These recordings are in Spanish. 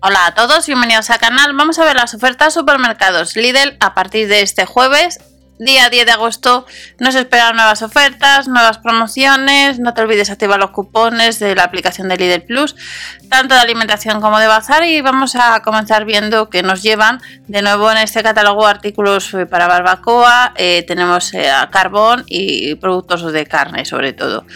Hola a todos, bienvenidos al canal. Vamos a ver las ofertas supermercados Lidl a partir de este jueves, día 10 de agosto. Nos esperan nuevas ofertas, nuevas promociones. No te olvides activar los cupones de la aplicación de Lidl Plus, tanto de alimentación como de bazar. Y vamos a comenzar viendo que nos llevan de nuevo en este catálogo artículos para barbacoa. Eh, tenemos eh, carbón y productos de carne, sobre todo.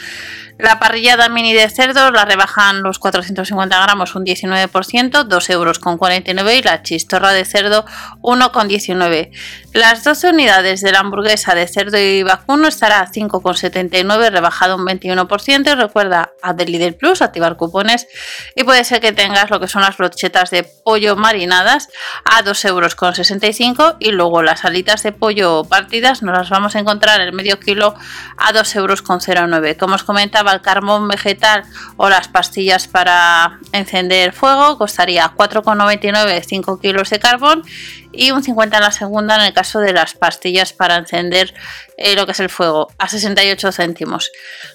La parrillada mini de cerdo la rebajan los 450 gramos un 19%, 2 euros con 49 y la chistorra de cerdo 1,19. Las 12 unidades de la hamburguesa de cerdo y vacuno estará a 5,79 rebajado un 21% y recuerda a Lidl Plus activar cupones y puede ser que tengas lo que son las brochetas de pollo marinadas a 2 euros con 65 y luego las alitas de pollo partidas nos las vamos a encontrar el medio kilo a 2 euros con 09. Como os comentaba el carbón vegetal o las pastillas para encender fuego costaría 4,99 5 kilos de carbón y un 50 en la segunda en el caso de las pastillas para encender eh, lo que es el fuego a 68 céntimos.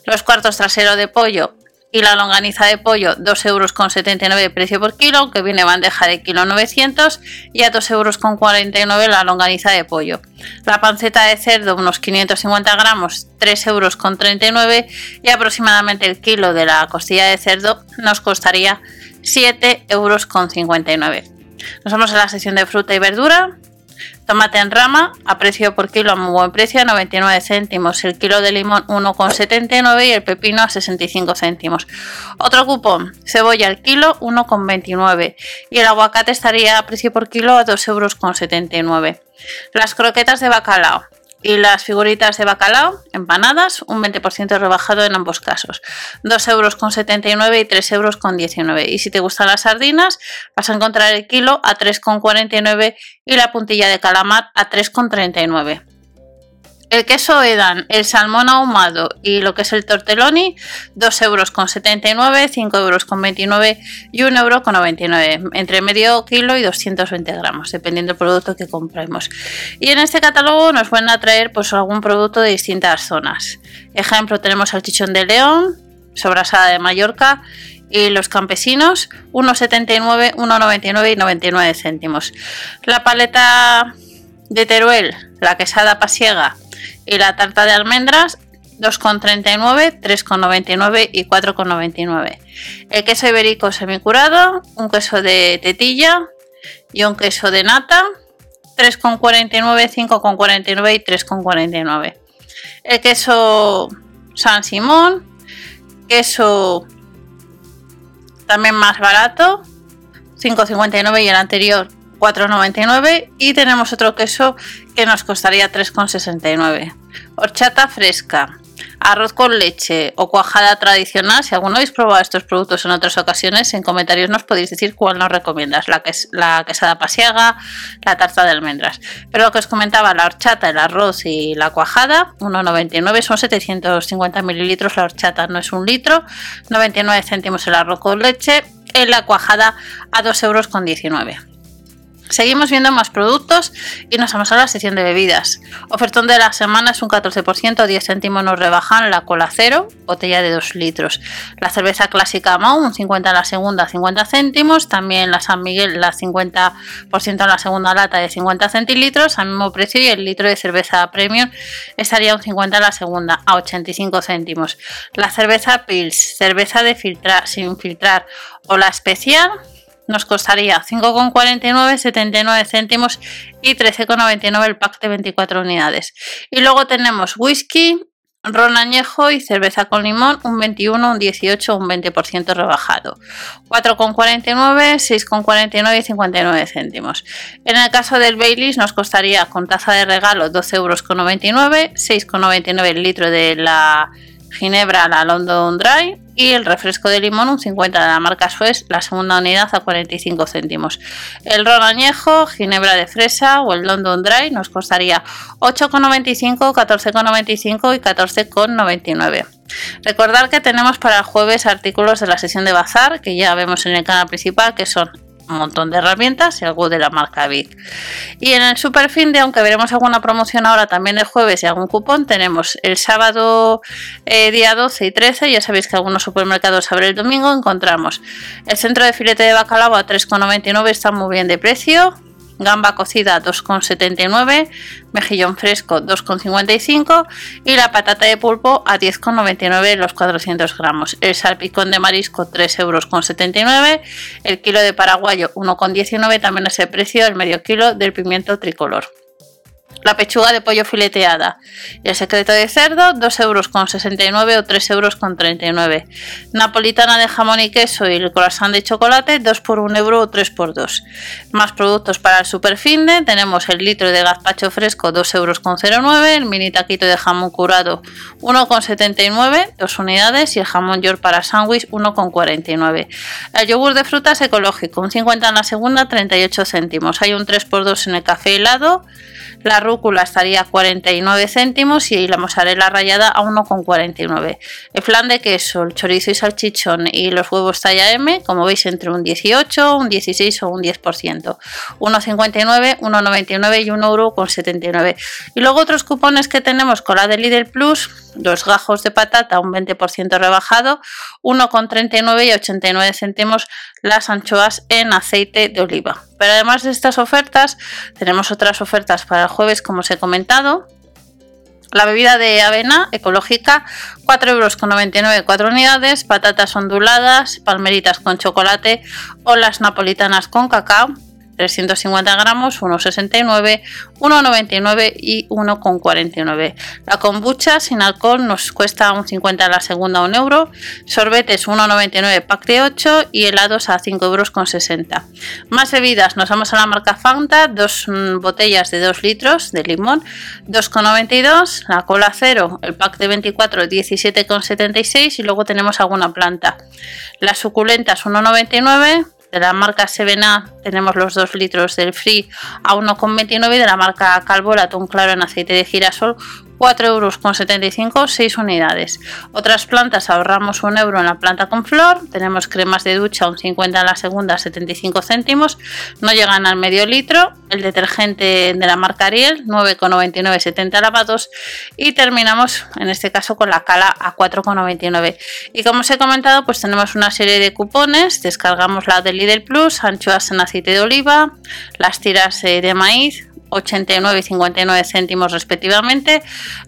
Los cuartos traseros de pollo y la longaniza de pollo 2,79 euros de precio por kilo, que viene bandeja de kilo 900 y a 2,49 euros la longaniza de pollo. La panceta de cerdo unos 550 gramos 3,39 euros y aproximadamente el kilo de la costilla de cerdo nos costaría 7,59 euros Nos vamos a la sección de fruta y verdura Tomate en rama a precio por kilo a muy buen precio, a 99 céntimos. El kilo de limón 1,79 y el pepino a 65 céntimos. Otro cupón, cebolla al kilo 1,29 y el aguacate estaría a precio por kilo a 2,79 euros. Las croquetas de bacalao y las figuritas de bacalao empanadas, un 20% rebajado en ambos casos. 2,79 euros y 3,19 euros. Y si te gustan las sardinas, vas a encontrar el kilo a 3,49 y la puntilla de calamar a 3,39. El queso Edan, el salmón ahumado y lo que es el tortelloni, 2,79 euros, 5,29 euros y 1,99 euro, entre medio kilo y 220 gramos, dependiendo del producto que compremos. Y en este catálogo nos van a traer pues, algún producto de distintas zonas. Ejemplo, tenemos el chichón de león, sobrasada de Mallorca y los campesinos 1,79, 1,99 y 99 céntimos. La paleta de Teruel, la quesada pasiega y la tarta de almendras 2,39, 3,99 y 4,99. El queso ibérico semicurado, un queso de tetilla y un queso de nata 3,49, 5,49 y 3,49. El queso San Simón, queso también más barato, 5,59 y el anterior 4,99 y tenemos otro queso que nos costaría 3,69. Horchata fresca, arroz con leche o cuajada tradicional. Si alguno habéis probado estos productos en otras ocasiones, en comentarios nos podéis decir cuál nos recomiendas, la, que es, la quesada pasiaga, la tarta de almendras. Pero lo que os comentaba, la horchata, el arroz y la cuajada, 1,99 son 750 mililitros la horchata, no es un litro, 99 céntimos el arroz con leche, en la cuajada a 2,19 euros. Seguimos viendo más productos y nos vamos a la sección de bebidas. Ofertón de la semana es un 14%, 10 céntimos nos rebajan la cola cero, botella de 2 litros. La cerveza clásica Mau, un 50 en la segunda, 50 céntimos. También la San Miguel, la 50% en la segunda lata de 50 centilitros, al mismo precio. Y el litro de cerveza premium estaría un 50 en la segunda, a 85 céntimos. La cerveza Pils, cerveza de filtrar, sin filtrar o la especial nos costaría 5,49, 79 céntimos y 13,99 el pack de 24 unidades. Y luego tenemos whisky, ron añejo y cerveza con limón, un 21, un 18, un 20% rebajado. 4,49, 6,49 y 59 céntimos. En el caso del Baileys nos costaría con taza de regalo 12,99 euros, 6,99 el litro de la ginebra, la London Dry y el refresco de limón un 50 de la marca Suez, la segunda unidad a 45 céntimos. El ron añejo, ginebra de fresa o el London Dry nos costaría 8,95, 14,95 y 14,99. Recordar que tenemos para el jueves artículos de la sesión de bazar que ya vemos en el canal principal que son un montón de herramientas y algo de la marca Big. Y en el Super Fin de, aunque veremos alguna promoción ahora también el jueves y algún cupón, tenemos el sábado eh, día 12 y 13, ya sabéis que algunos supermercados abren el domingo, encontramos el centro de filete de bacalao a 3,99, está muy bien de precio, gamba cocida 2,79, mejillón fresco 2,55 y la patata de pulpo a 10,99 los 400 gramos. El salpicón de marisco 3,79 euros. El kilo de paraguayo 1,19 también es el precio del medio kilo del pimiento tricolor la pechuga de pollo fileteada y el secreto de cerdo 2,69 euros o 3,39 euros. Napolitana de jamón y queso y el croissant de chocolate 2 por 1 euro o 3 por 2. Más productos para el superfinde tenemos el litro de gazpacho fresco 2,09 euros, el mini taquito de jamón curado 1,79 2 unidades y el jamón york para sándwich 1,49. El yogur de frutas ecológico un 50 en la segunda 38 céntimos. Hay un 3 por 2 en el café helado. La rúcula estaría a 49 céntimos y la mozzarella rallada a 1,49. El flan de queso, el chorizo y salchichón y los huevos talla M, como veis, entre un 18, un 16 o un 10%. 1,59, 1,99 y 1,79 Y luego otros cupones que tenemos con la de Lidl Plus, los gajos de patata un 20% rebajado, 1,39 y 89 céntimos las anchoas en aceite de oliva. Pero además de estas ofertas, tenemos otras ofertas para el jueves, como os he comentado. La bebida de avena ecológica, 4,99 euros 4 unidades, patatas onduladas, palmeritas con chocolate o las napolitanas con cacao, 350 gramos, 1,69, 1,99 y 1,49. La kombucha sin alcohol nos cuesta un 50 la segunda, 1 euro. Sorbetes 1,99 pack de 8 y helados a 5 euros con 60. Más bebidas, nos vamos a la marca Fanta, dos mm, botellas de 2 litros de limón, 2,92. La cola cero, el pack de 24, 17,76 y luego tenemos alguna planta. Las suculentas 1,99 de la marca Sevena tenemos los 2 litros del Free a 1,29 y de la marca Calvo el atún claro en aceite de girasol 4,75 euros 6 unidades. Otras plantas ahorramos un euro en la planta con flor. Tenemos cremas de ducha, un 50 en la segunda, 75 céntimos. No llegan al medio litro. El detergente de la marca Ariel, 9,99, 70 lavados. Y terminamos en este caso con la cala a 4,99. Y como os he comentado, pues tenemos una serie de cupones. Descargamos la de Lidl Plus, anchoas en aceite de oliva, las tiras eh, de maíz, 89 y 59 céntimos respectivamente,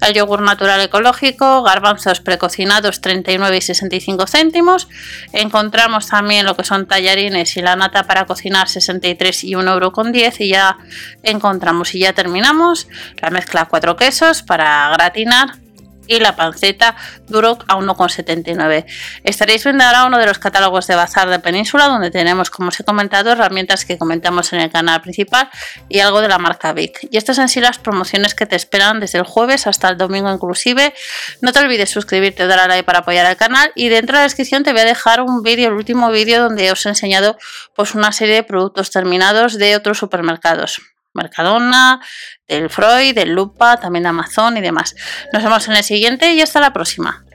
el yogur natural ecológico, garbanzos precocinados 39 y 65 céntimos, encontramos también lo que son tallarines y la nata para cocinar 63 y 1 euro con 10 y ya encontramos y ya terminamos la mezcla cuatro quesos para gratinar y la panceta Duroc a 1,79. Estaréis viendo ahora uno de los catálogos de Bazar de Península, donde tenemos, como os he comentado, herramientas que comentamos en el canal principal y algo de la marca Vic. Y estas en sí las promociones que te esperan desde el jueves hasta el domingo inclusive. No te olvides suscribirte, dar a like para apoyar al canal y dentro de la descripción te voy a dejar un vídeo, el último vídeo donde os he enseñado pues una serie de productos terminados de otros supermercados. Mercadona, del Freud, del Lupa, también Amazon y demás. Nos vemos en el siguiente y hasta la próxima.